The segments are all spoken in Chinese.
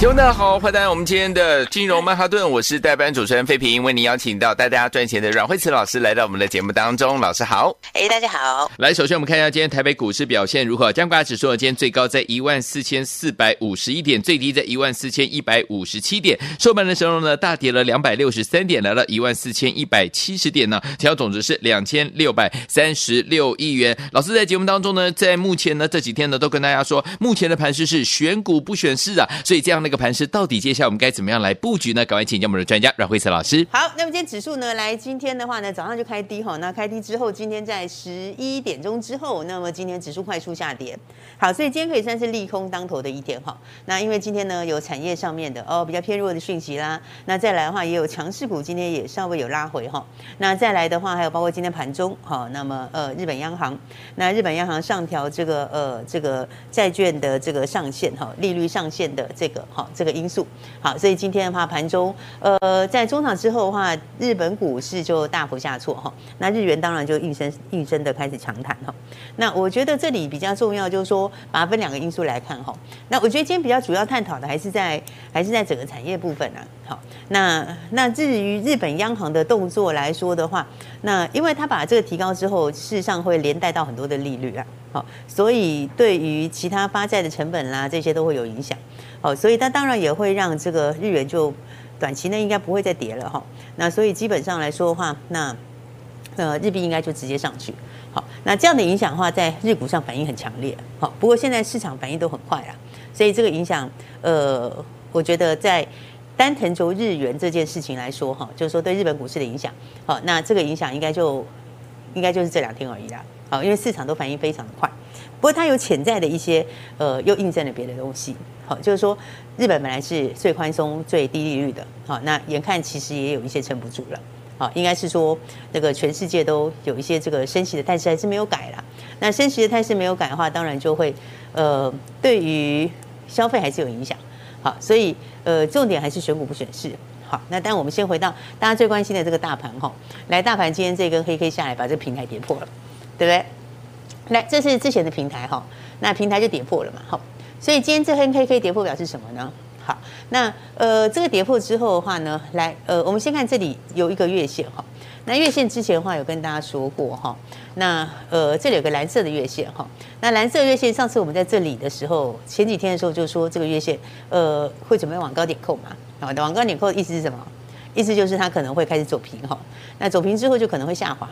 听众大家好，欢迎来到我们今天的金融曼哈顿，我是代班主持人费平，为您邀请到带大家赚钱的阮慧慈老师来到我们的节目当中。老师好，哎，大家好。来，首先我们看一下今天台北股市表现如何？加权指数今天最高在一万四千四百五十一点，最低在一万四千一百五十七点，收盘的时候呢，大跌了两百六十三点，来到一万四千一百七十点呢，成交总值是两千六百三十六亿元。老师在节目当中呢，在目前呢这几天呢，都跟大家说，目前的盘势是选股不选市啊，所以这样的一个盘势到底接下来我们该怎么样来布局呢？赶快请教我们的专家阮惠慈老师。好，那么今天指数呢，来今天的话呢，早上就开低哈，那开低之后，今天在十一点钟之后，那么今天指数快速下跌。好，所以今天可以算是利空当头的一天哈。那因为今天呢有产业上面的哦比较偏弱的讯息啦，那再来的话也有强势股今天也稍微有拉回哈。那再来的话还有包括今天盘中哈，那么呃日本央行，那日本央行上调这个呃这个债券的这个上限哈，利率上限的这个这个因素。好，所以今天的话，盘中呃，在中场之后的话，日本股市就大幅下挫哈。那日元当然就应声应声的开始强弹哈。那我觉得这里比较重要就是说，把它分两个因素来看哈。那我觉得今天比较主要探讨的还是在还是在整个产业部分啊。好，那那至于日本央行的动作来说的话，那因为他把这个提高之后，事实上会连带到很多的利率啊。好，所以对于其他发债的成本啦，这些都会有影响。好，所以它当然也会让这个日元就短期内应该不会再跌了哈。那所以基本上来说的话，那呃日币应该就直接上去。好，那这样的影响的话，在日股上反应很强烈。好，不过现在市场反应都很快啊，所以这个影响呃，我觉得在单腾轴日元这件事情来说哈，就是说对日本股市的影响。好，那这个影响应该就应该就是这两天而已啦。好，因为市场都反应非常的快，不过它有潜在的一些呃，又印证了别的东西。好，就是说日本本来是最宽松、最低利率的，好，那眼看其实也有一些撑不住了。好，应该是说那个全世界都有一些这个升息的态势还是没有改啦。那升息的态势没有改的话，当然就会呃，对于消费还是有影响。好，所以呃，重点还是选股不选市。好，那但我们先回到大家最关心的这个大盘哈，来，大盘今天这根黑 K 下来，把这平台跌破了。对不对？来，这是之前的平台哈，那平台就跌破了嘛，好，所以今天这黑 K K 跌破表示什么呢？好，那呃这个跌破之后的话呢，来呃我们先看这里有一个月线哈，那月线之前的话有跟大家说过哈，那呃这里有个蓝色的月线哈，那蓝色月线上次我们在这里的时候，前几天的时候就说这个月线呃会准备往高点扣嘛，好，往高点扣的意思是什么？意思就是它可能会开始走平哈，那走平之后就可能会下滑。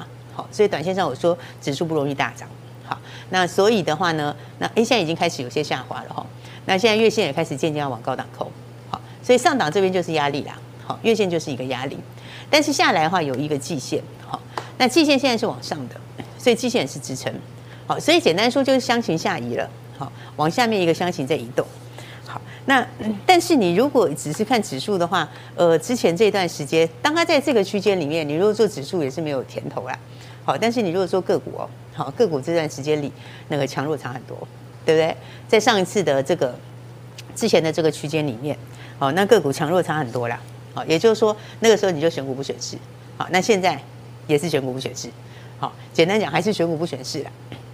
所以短线上我说指数不容易大涨。好，那所以的话呢，那 A 线已经开始有些下滑了哈。那现在月线也开始渐渐要往高档扣。好，所以上档这边就是压力啦。好，月线就是一个压力，但是下来的话有一个季线。好，那季线现在是往上的，所以季线也是支撑。好，所以简单说就是箱型下移了。好，往下面一个箱型在移动。好，那但是你如果只是看指数的话，呃，之前这段时间，当它在这个区间里面，你如果做指数也是没有甜头啦。好，但是你如果说个股哦，好，个股这段时间里那个强弱差很多，对不对？在上一次的这个之前的这个区间里面，好，那个股强弱差很多啦。好，也就是说那个时候你就选股不选市，好，那现在也是选股不选市，好，简单讲还是选股不选市啦，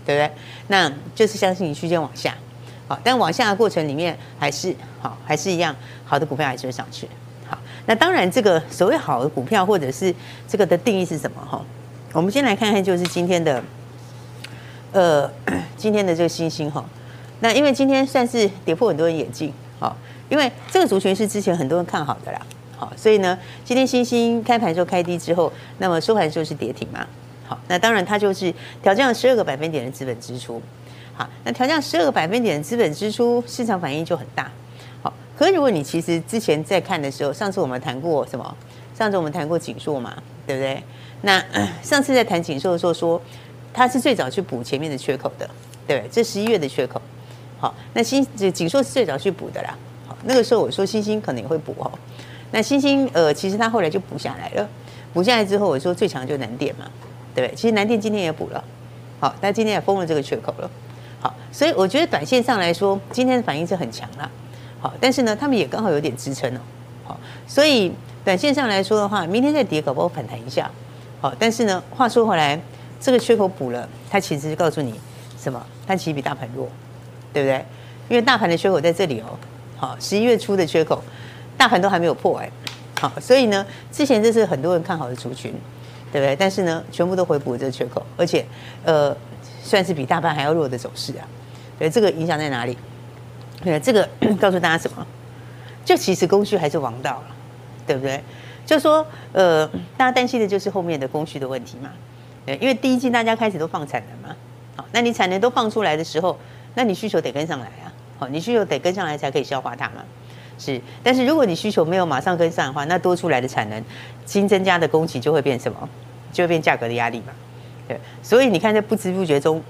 对不对？那就是相信你区间往下，但往下的过程里面还是好，还是一样好的股票还是会上去，好，那当然这个所谓好的股票或者是这个的定义是什么哈？我们先来看看，就是今天的，呃，今天的这个星星哈。那因为今天算是跌破很多人眼镜，好，因为这个族群是之前很多人看好的啦，好，所以呢，今天星星开盘时候开低之后，那么收盘时候是跌停嘛，好，那当然它就是调降了十二个百分点的资本支出，好，那调降十二个百分点的资本支出，市场反应就很大，好，可是如果你其实之前在看的时候，上次我们谈过什么？上次我们谈过景硕嘛，对不对？那 上次在谈景硕的时候说，他是最早去补前面的缺口的，对不对？这十一月的缺口，好，那新景硕是最早去补的啦。好，那个时候我说星星可能也会补哦。那星星呃，其实它后来就补下来了，补下来之后，我说最强就南电嘛，对不对？其实南电今天也补了，好，但今天也封了这个缺口了，好，所以我觉得短线上来说，今天的反应是很强了，好，但是呢，他们也刚好有点支撑哦，好，所以短线上来说的话，明天再跌，搞不好反弹一下，好，但是呢，话说回来，这个缺口补了，它其实是告诉你什么？它其实比大盘弱，对不对？因为大盘的缺口在这里哦，好，十一月初的缺口，大盘都还没有破哎，好，所以呢，之前这是很多人看好的族群，对不对？但是呢，全部都回补这个缺口，而且呃，算是比大盘还要弱的走势啊。对，这个影响在哪里？对，这个 告诉大家什么？就其实供需还是王道了，对不对？就说呃，大家担心的就是后面的供需的问题嘛。对，因为第一季大家开始都放产能嘛，好，那你产能都放出来的时候，那你需求得跟上来啊，好，你需求得跟上来才可以消化它嘛。是，但是如果你需求没有马上跟上的话，那多出来的产能新增加的供给就会变什么？就会变价格的压力嘛。对，所以你看在不知不觉中，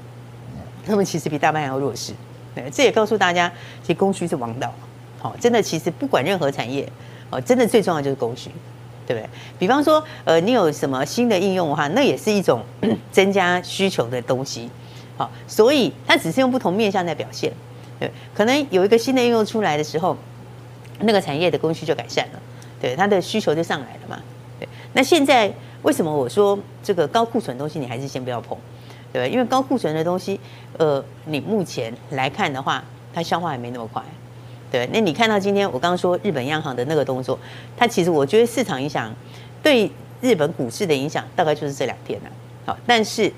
他们其实比大盘还要弱势。对，这也告诉大家，其实供需是王道。好，真的，其实不管任何产业，哦，真的最重要就是供需，对不对？比方说，呃，你有什么新的应用的话，那也是一种 增加需求的东西。好，所以它只是用不同面向在表现。对，可能有一个新的应用出来的时候。那个产业的供需就改善了，对，它的需求就上来了嘛，对。那现在为什么我说这个高库存东西你还是先不要碰，对，因为高库存的东西，呃，你目前来看的话，它消化也没那么快，对。那你看到今天我刚刚说日本央行的那个动作，它其实我觉得市场影响对日本股市的影响大概就是这两天了，好，但是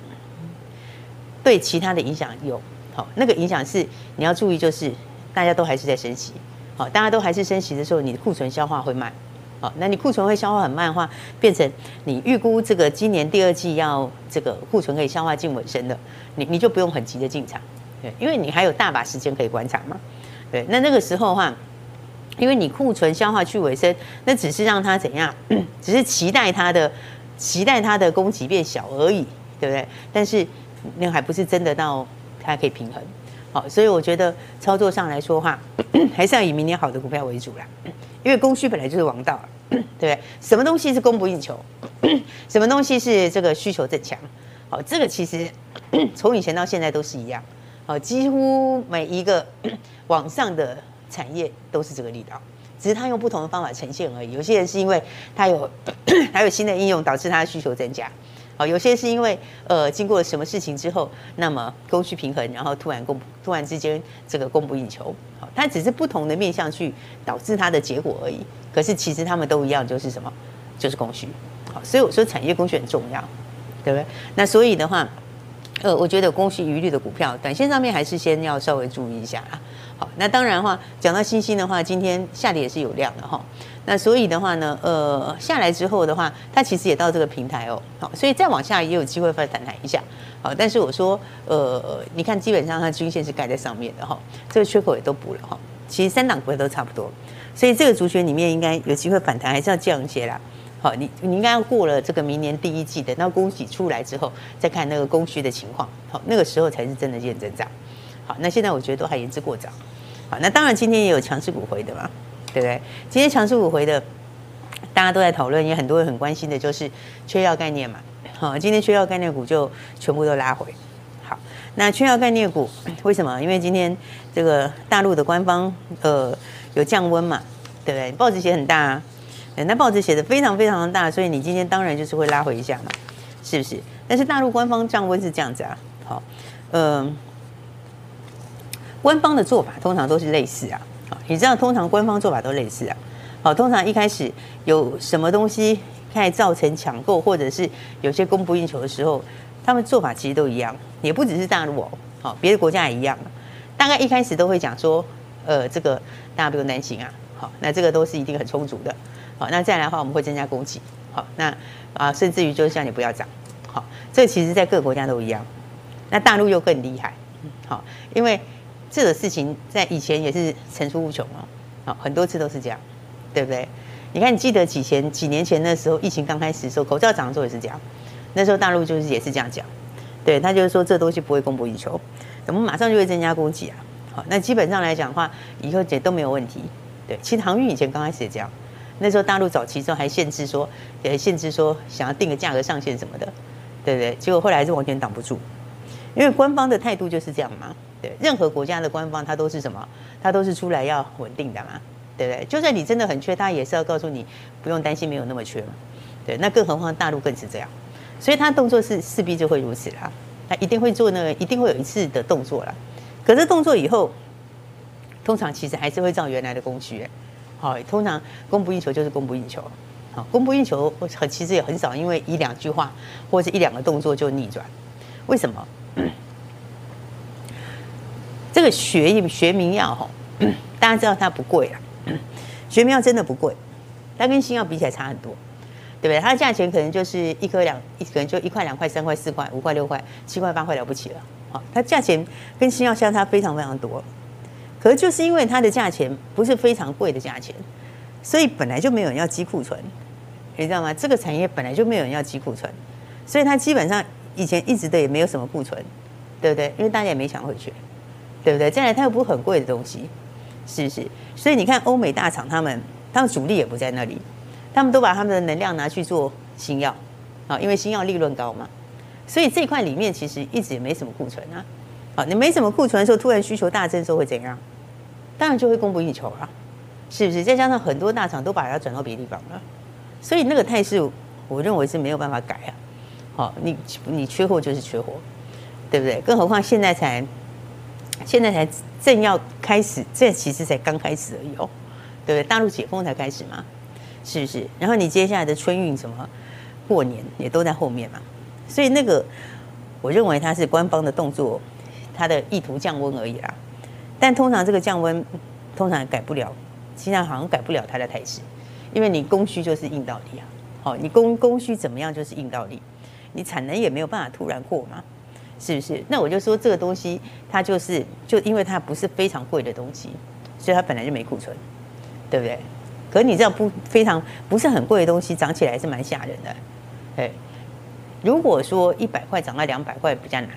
对其他的影响有，好，那个影响是你要注意，就是大家都还是在升息。好，大家都还是升息的时候，你的库存消化会慢。好，那你库存会消化很慢的话，变成你预估这个今年第二季要这个库存可以消化近尾声的，你你就不用很急的进场，对，因为你还有大把时间可以观察嘛。对，那那个时候的话，因为你库存消化去尾声，那只是让它怎样？只是期待它的期待它的供给变小而已，对不对？但是那还不是真的到它可以平衡。好，所以我觉得操作上来说话，还是要以明年好的股票为主啦。因为供需本来就是王道，对不对？什么东西是供不应求？什么东西是这个需求增强？好，这个其实从以前到现在都是一样。好，几乎每一个往上的产业都是这个力道，只是他用不同的方法呈现而已。有些人是因为他有还有新的应用，导致他的需求增加。好，有些是因为呃经过什么事情之后，那么供需平衡，然后突然供突然之间这个供不应求，好，它只是不同的面向去导致它的结果而已。可是其实他们都一样，就是什么？就是供需。好，所以我说产业供需很重要，对不对？那所以的话，呃，我觉得供需疑虑的股票，短线上面还是先要稍微注意一下啦。好，那当然的话，讲到欣兴的话，今天下跌也是有量的哈。那所以的话呢，呃，下来之后的话，它其实也到这个平台哦，好，所以再往下也有机会反弹一下，好，但是我说，呃，你看基本上它均线是盖在上面的哈，这个缺口也都补了哈，其实三档股票都差不多，所以这个族群里面应该有机会反弹，还是要降一些啦，好，你你应该要过了这个明年第一季，等到供给出来之后，再看那个供需的情况，好，那个时候才是真的见真章，好，那现在我觉得都还言之过早，好，那当然今天也有强势股回的嘛。对不对？今天强势股回的，大家都在讨论，也很多人很关心的，就是缺药概念嘛。好，今天缺药概念股就全部都拉回。好，那缺药概念股为什么？因为今天这个大陆的官方呃有降温嘛，对不对？报纸写很大啊，那报纸写的非常非常的大，所以你今天当然就是会拉回一下嘛，是不是？但是大陆官方降温是这样子啊，好，嗯、官方的做法通常都是类似啊。你知道，通常官方做法都类似啊。好，通常一开始有什么东西开始造成抢购，或者是有些供不应求的时候，他们做法其实都一样，也不只是大陆哦，好，别的国家也一样。大概一开始都会讲说，呃，这个大家不用担心啊，好，那这个都是一定很充足的。好，那再来的话，我们会增加供给。好，那啊，甚至于就是叫你不要涨。好，这其实在各个国家都一样。那大陆又更厉害。好，因为。这个事情在以前也是层出不穷哦，好，很多次都是这样，对不对？你看，你记得几前几年前那时候疫情刚开始的时候，口罩涨的时候也是这样，那时候大陆就是也是这样讲，对，他就是说这东西不会供不应求，我们马上就会增加供给啊，好，那基本上来讲的话，以后也都没有问题，对。其实航运以前刚开始也这样，那时候大陆早期之后还限制说，也限制说想要定个价格上限什么的，对不对？结果后来还是完全挡不住，因为官方的态度就是这样嘛。对，任何国家的官方他都是什么？他都是出来要稳定的嘛，对不对？就算你真的很缺，他也是要告诉你不用担心，没有那么缺嘛。对，那更何况大陆更是这样，所以他动作是势必就会如此啦。他一定会做那个，一定会有一次的动作啦。可是动作以后，通常其实还是会照原来的供需。好，通常供不应求就是供不应求。好，供不应求很其实也很少，因为一两句话或者一两个动作就逆转。为什么？这个学学名药哈，大家知道它不贵啊。学名药真的不贵，它跟新药比起来差很多，对不对？它的价钱可能就是一颗两，可能就一块两块三块四块五块六块七块八块了不起了。好，它价钱跟新药相差非常非常多。可是就是因为它的价钱不是非常贵的价钱，所以本来就没有人要积库存，你知道吗？这个产业本来就没有人要积库存，所以它基本上以前一直的也没有什么库存，对不对？因为大家也没抢回去。对不对？再来，它又不是很贵的东西，是不是？所以你看，欧美大厂他们，他们主力也不在那里，他们都把他们的能量拿去做新药，啊，因为新药利润高嘛。所以这块里面其实一直也没什么库存啊。好，你没什么库存的时候，突然需求大增的时候会怎样？当然就会供不应求了，是不是？再加上很多大厂都把它转到别的地方了，所以那个态势，我认为是没有办法改啊。好，你你缺货就是缺货，对不对？更何况现在才。现在才正要开始，这其实才刚开始而已哦，对不对？大陆解封才开始嘛，是不是？然后你接下来的春运什么，过年也都在后面嘛，所以那个我认为它是官方的动作，它的意图降温而已啦。但通常这个降温通常改不了，现在好像改不了它的态势，因为你供需就是硬道理啊。好，你供供需怎么样就是硬道理，你产能也没有办法突然过嘛。是不是？那我就说这个东西，它就是就因为它不是非常贵的东西，所以它本来就没库存，对不对？可是你这样不非常不是很贵的东西，涨起来是蛮吓人的。哎，如果说一百块涨到两百块比较难，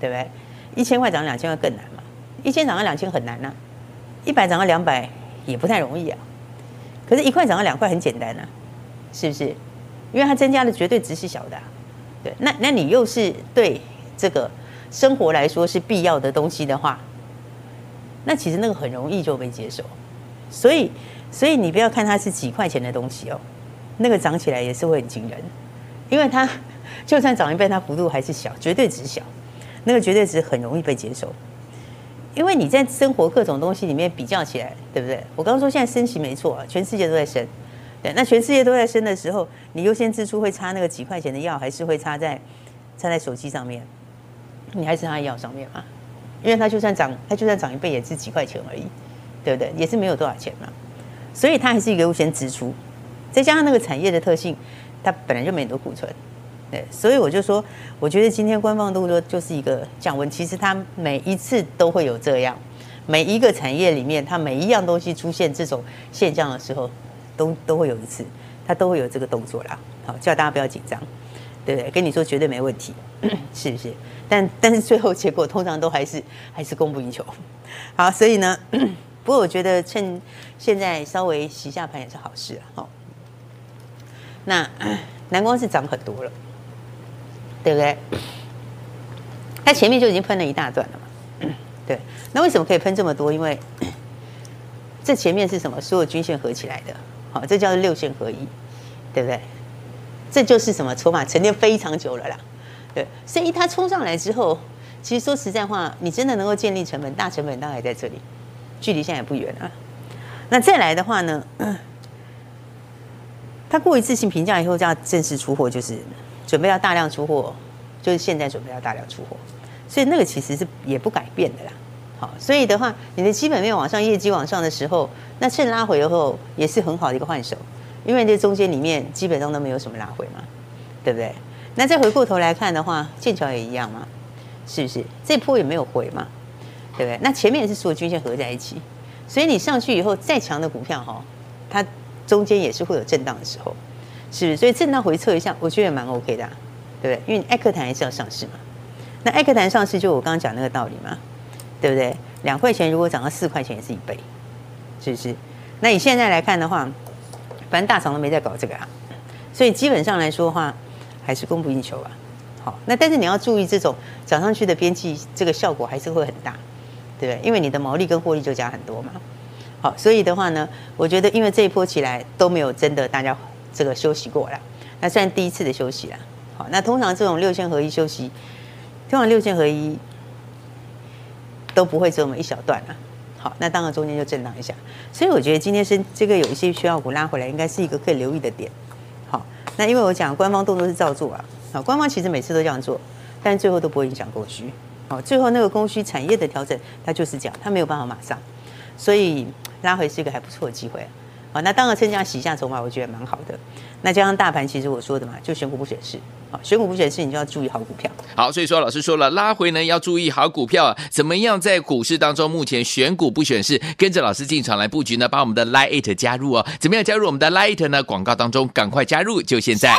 对不对？一千块涨两千块更难嘛？一千涨到两千很难呐，一百涨到两百也不太容易啊。可是，一块涨到两块很简单啊，是不是？因为它增加的绝对值是小的，对。那那你又是对？这个生活来说是必要的东西的话，那其实那个很容易就被接受。所以，所以你不要看它是几块钱的东西哦，那个涨起来也是会很惊人，因为它 就算涨一倍，它幅度还是小，绝对值小，那个绝对值很容易被接受。因为你在生活各种东西里面比较起来，对不对？我刚刚说现在升息没错，全世界都在升，对，那全世界都在升的时候，你优先支出会差那个几块钱的药，还是会差在差在手机上面？你还是他药上面嘛，因为它就算涨，它就算涨一倍也是几块钱而已，对不对？也是没有多少钱嘛，所以它还是一个优先支出，再加上那个产业的特性，它本来就没很多库存，对，所以我就说，我觉得今天官方动作就是一个降温，其实它每一次都会有这样，每一个产业里面，它每一样东西出现这种现象的时候，都都会有一次，它都会有这个动作啦，好，叫大家不要紧张，对不对？跟你说绝对没问题，是不是？但但是最后结果通常都还是还是供不应求，好，所以呢，不过我觉得趁现在稍微洗下盘也是好事，好。那 南光是涨很多了，对不对？它前面就已经喷了一大段了嘛，对。那为什么可以喷这么多？因为这前面是什么？所有均线合起来的，好，这叫做六线合一，对不对？这就是什么？筹码沉淀非常久了啦。对，所以它冲上来之后，其实说实在话，你真的能够建立成本，大成本大概在这里，距离现在也不远啊。那再来的话呢，它过一次性评价以后，就要正式出货，就是准备要大量出货，就是现在准备要大量出货，所以那个其实是也不改变的啦。好，所以的话，你的基本面往上，业绩往上的时候，那趁拉回以后也是很好的一个换手，因为这中间里面基本上都没有什么拉回嘛，对不对？那再回过头来看的话，剑桥也一样嘛，是不是？这波也没有回嘛，对不对？那前面也是所有均线合在一起，所以你上去以后再强的股票哈，它中间也是会有震荡的时候，是？所以震荡回测一下，我觉得也蛮 OK 的啊，对不对？因为艾克坦还是要上市嘛，那艾克坦上市就我刚刚讲那个道理嘛，对不对？两块钱如果涨到四块钱也是一倍，是不是？那你现在来看的话，反正大厂都没在搞这个啊，所以基本上来说的话，还是供不应求啊。好，那但是你要注意，这种涨上去的边际，这个效果还是会很大，对不对？因为你的毛利跟获利就加很多嘛。好，所以的话呢，我觉得因为这一波起来都没有真的大家这个休息过了，那算第一次的休息了。好，那通常这种六线合一休息，通常六线合一都不会这么一小段啊。好，那当然中间就震荡一下，所以我觉得今天是这个有一些需要股拉回来，应该是一个可以留意的点。好，那因为我讲官方动作是照做啊，好，官方其实每次都这样做，但最后都不会影响供需。好，最后那个供需产业的调整，它就是这样，它没有办法马上，所以拉回是一个还不错的机会。好，那当然趁这样洗一下筹码，我觉得蛮好的。那加上大盘，其实我说的嘛，就选股不选市。好，选股不选市，你就要注意好股票。好，所以说老师说了，拉回呢要注意好股票啊。怎么样在股市当中，目前选股不选市，跟着老师进场来布局呢？把我们的 Lite 加入哦。怎么样加入我们的 Lite 呢？广告当中赶快加入，就现在。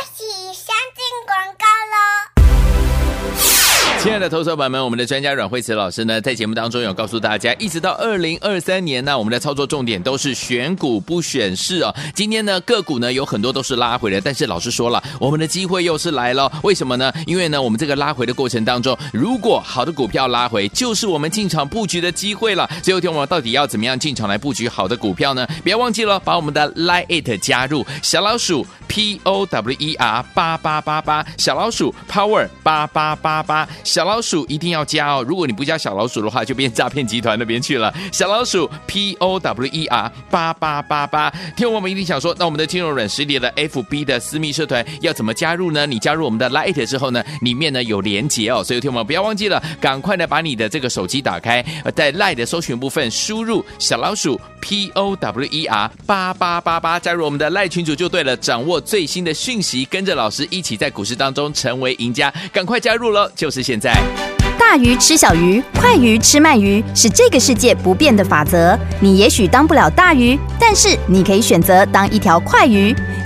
亲爱的投资者朋友们，我们的专家阮慧慈老师呢，在节目当中有告诉大家，一直到二零二三年呢，我们的操作重点都是选股不选市哦。今天呢，个股呢有很多都是拉回的，但是老师说了，我们的机会又是来了。为什么呢？因为呢，我们这个拉回的过程当中，如果好的股票拉回，就是我们进场布局的机会了。最后天我们到底要怎么样进场来布局好的股票呢？不要忘记了，把我们的 Line 加入小老鼠 P O W E R 八八八八，小老鼠 Power 八八八八。小老鼠一定要加哦！如果你不加小老鼠的话，就变诈骗集团那边去了。小老鼠 P O W E R 八八八八，听我们一定想说，那我们的金融软实力的 F B 的私密社团要怎么加入呢？你加入我们的 Light 之后呢，里面呢有连接哦，所以听我们不要忘记了，赶快呢把你的这个手机打开，在 Light 的搜寻部分输入小老鼠 P O W E R 八八八八，加入我们的 Lite 群组就对了，掌握最新的讯息，跟着老师一起在股市当中成为赢家，赶快加入了，就是现在。大鱼吃小鱼，快鱼吃慢鱼，是这个世界不变的法则。你也许当不了大鱼，但是你可以选择当一条快鱼。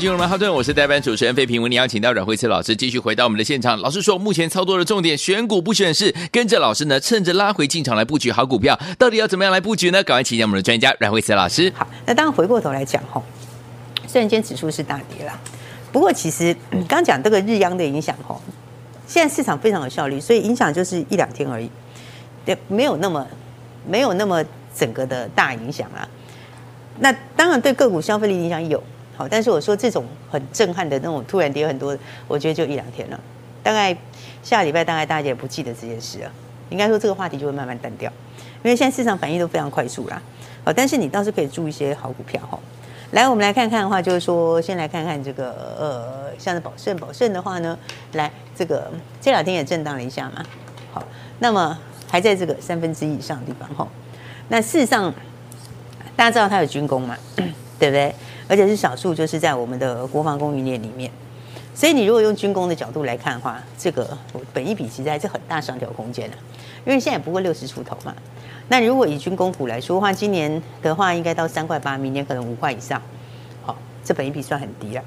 金融曼哈顿，我是代班主持人费平。为你邀请到阮慧慈老师继续回到我们的现场。老师说，目前操作的重点，选股不选市，跟着老师呢，趁着拉回进场来布局好股票。到底要怎么样来布局呢？赶快请教我们的专家阮慧慈老师。好，那当然回过头来讲吼，虽然今天指数是大跌了，不过其实刚讲这个日央的影响吼，现在市场非常有效率，所以影响就是一两天而已，对，没有那么没有那么整个的大影响啦。那当然对个股消费力影响有好，但是我说这种很震撼的那种突然跌很多，我觉得就一两天了。大概下礼拜大概大家也不记得这件事了，应该说这个话题就会慢慢淡掉，因为现在市场反应都非常快速啦。好，但是你倒是可以注一些好股票哈。来，我们来看看的话，就是说先来看看这个呃，像是宝盛，宝盛的话呢，来这个这两天也震荡了一下嘛。好，那么还在这个三分之一以上的地方哈。那事实上。大家知道它有军工嘛，对不对？而且是少数，就是在我们的国防供应链里面。所以你如果用军工的角度来看的话，这个本益比其实还是很大上调空间的，因为现在也不过六十出头嘛。那如果以军工股来说的话，今年的话应该到三块八，明年可能五块以上。好，这本益比算很低了。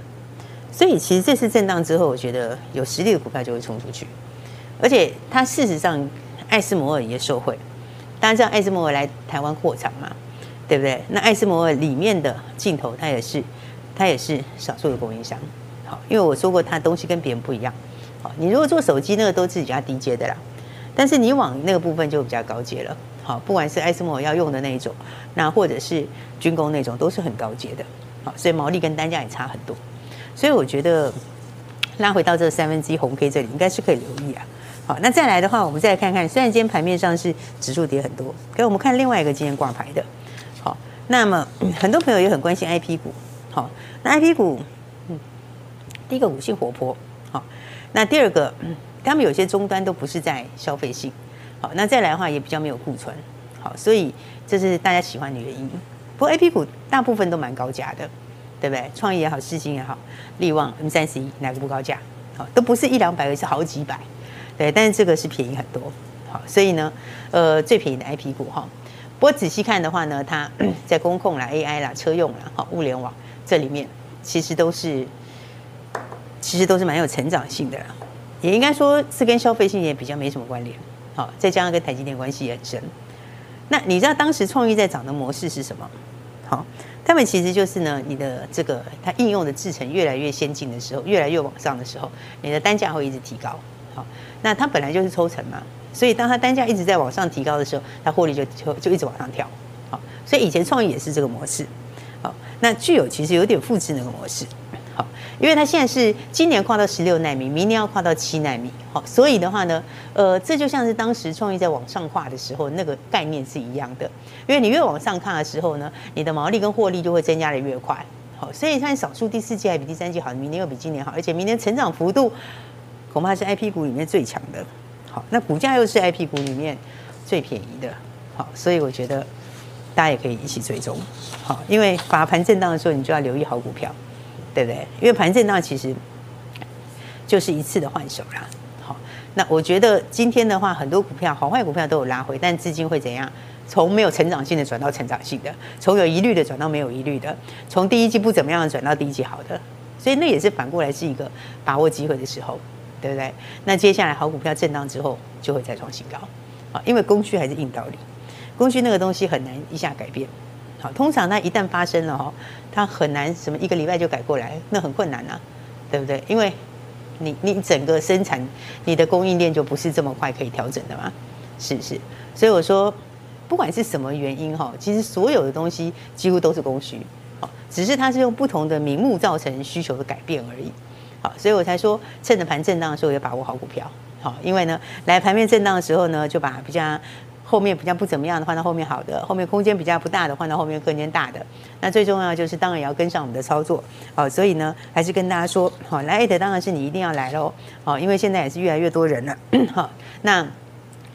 所以其实这次震荡之后，我觉得有实力的股票就会冲出去，而且它事实上艾斯摩尔也受惠。大家知道艾斯摩尔来台湾扩厂嘛？对不对？那艾斯摩尔里面的镜头，它也是，它也是少数的供应商。好，因为我说过，它东西跟别人不一样。好，你如果做手机，那个都是比较低阶的啦。但是你往那个部分就比较高阶了。好，不管是艾斯摩尔要用的那一种，那或者是军工那种，都是很高阶的。好，所以毛利跟单价也差很多。所以我觉得拉回到这三分之一红 K 这里，应该是可以留意啊。好，那再来的话，我们再来看看，虽然今天盘面上是指数跌很多，可我们看另外一个今天挂牌的。那么很多朋友也很关心 IP 股，好，那 IP 股，嗯，第一个股性活泼，好，那第二个，他们有些终端都不是在消费性，好，那再来的话也比较没有库存，好，所以这是大家喜欢的原因。不过 IP 股大部分都蛮高价的，对不对？创意也好，世芯也好，力旺 M 三十一哪个不高价？好，都不是一两百，而是好几百，对，但是这个是便宜很多，好，所以呢，呃，最便宜的 IP 股哈。我仔细看的话呢，它 在公控啦、AI 啦、车用啦、好物联网这里面，其实都是其实都是蛮有成长性的啦，也应该说是跟消费性也比较没什么关联。好，再加上跟台积电关系也很深。那你知道当时创意在涨的模式是什么？好，他们其实就是呢，你的这个它应用的制程越来越先进的时候，越来越往上的时候，你的单价会一直提高。好，那它本来就是抽成嘛。所以，当它单价一直在往上提高的时候，它获利就就就一直往上跳。好，所以以前创意也是这个模式。好，那具有其实有点复制那个模式。好，因为它现在是今年跨到十六奈米，明年要跨到七奈米。好，所以的话呢，呃，这就像是当时创意在往上跨的时候，那个概念是一样的。因为你越往上看的时候呢，你的毛利跟获利就会增加的越快。好，所以算少数第四季还比第三季好，明年又比今年好，而且明年成长幅度恐怕是 IP 股里面最强的。好，那股价又是 IP 股里面最便宜的，好，所以我觉得大家也可以一起追踪，好，因为把盘震荡的时候，你就要留意好股票，对不对？因为盘震荡其实就是一次的换手啦，好，那我觉得今天的话，很多股票好坏股票都有拉回，但资金会怎样？从没有成长性的转到成长性的，从有疑虑的转到没有疑虑的，从第一季不怎么样的转到第一季好的，所以那也是反过来是一个把握机会的时候。对不对？那接下来好股票震荡之后就会再创新高，啊，因为供需还是硬道理，供需那个东西很难一下改变，好，通常它一旦发生了哈，它很难什么一个礼拜就改过来，那很困难啊，对不对？因为你你整个生产你的供应链就不是这么快可以调整的嘛，是不是？所以我说，不管是什么原因哈，其实所有的东西几乎都是供需，好，只是它是用不同的名目造成需求的改变而已。好，所以我才说，趁着盘震荡的时候，要把握好股票。好，因为呢，来盘面震荡的时候呢，就把比较后面比较不怎么样的换到后面好的，后面空间比较不大的换到后面空间大的。那最重要就是，当然也要跟上我们的操作。好，所以呢，还是跟大家说，好，来的当然是你一定要来喽。好，因为现在也是越来越多人了。好，那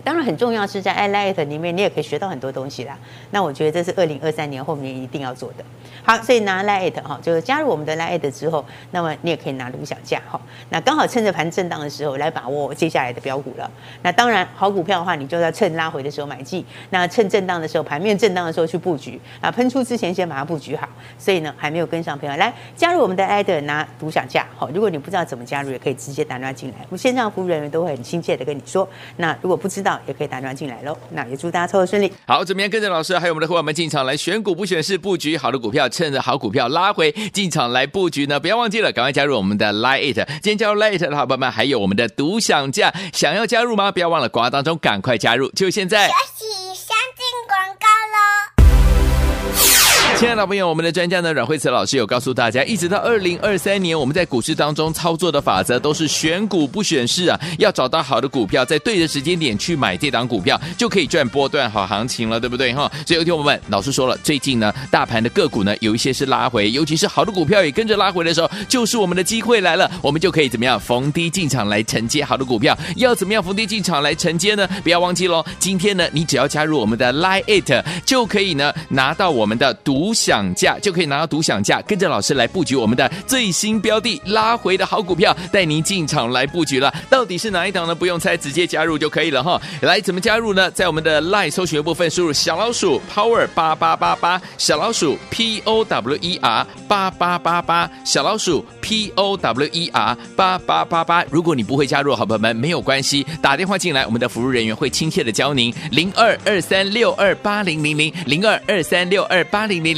当然很重要是在 iLight 里面，你也可以学到很多东西啦。那我觉得这是二零二三年后面一定要做的。好，所以拿 Light 哈，就是加入我们的 Light 之后，那么你也可以拿独享价哈。那刚好趁着盘震荡的时候来把握接下来的标股了。那当然好股票的话，你就要趁拉回的时候买进，那趁震荡的时候，盘面震荡的时候去布局啊，喷出之前先把它布局好。所以呢，还没有跟上朋友来加入我们的 Light 拿独享价。好，如果你不知道怎么加入，也可以直接打电话进来，我们线上服务人员都会很亲切的跟你说。那如果不知道，也可以打电话进来喽。那也祝大家操作顺利。好，怎么样跟着老师还有我们的伙伴们进场来选股不选市布局好的股票，趁着好股票拉回进场来布局呢？不要忘记了，赶快加入我们的 Line It。今天加入 Line It 的伙伴们，还有我们的独享价，想要加入吗？不要忘了，广告当中赶快加入，就现在。亲爱的朋友，我们的专家呢，阮慧慈老师有告诉大家，一直到二零二三年，我们在股市当中操作的法则都是选股不选市啊，要找到好的股票，在对的时间点去买这档股票，就可以赚波段好行情了，对不对哈？所以有听我们老师说了，最近呢，大盘的个股呢，有一些是拉回，尤其是好的股票也跟着拉回的时候，就是我们的机会来了，我们就可以怎么样逢低进场来承接好的股票。要怎么样逢低进场来承接呢？不要忘记喽，今天呢，你只要加入我们的 Line It，就可以呢拿到我们的独。独享价就可以拿到独享价，跟着老师来布局我们的最新标的拉回的好股票，带您进场来布局了。到底是哪一档呢？不用猜，直接加入就可以了哈。来，怎么加入呢？在我们的 LINE 搜寻部分输入小老鼠 Power 八八八八，小老鼠 P O W E R 八八八八，小老鼠 P O W E R 八八八八。如果你不会加入，好朋友们没有关系，打电话进来，我们的服务人员会亲切的教您。零二二三六二八零零零零二二三六二八零零。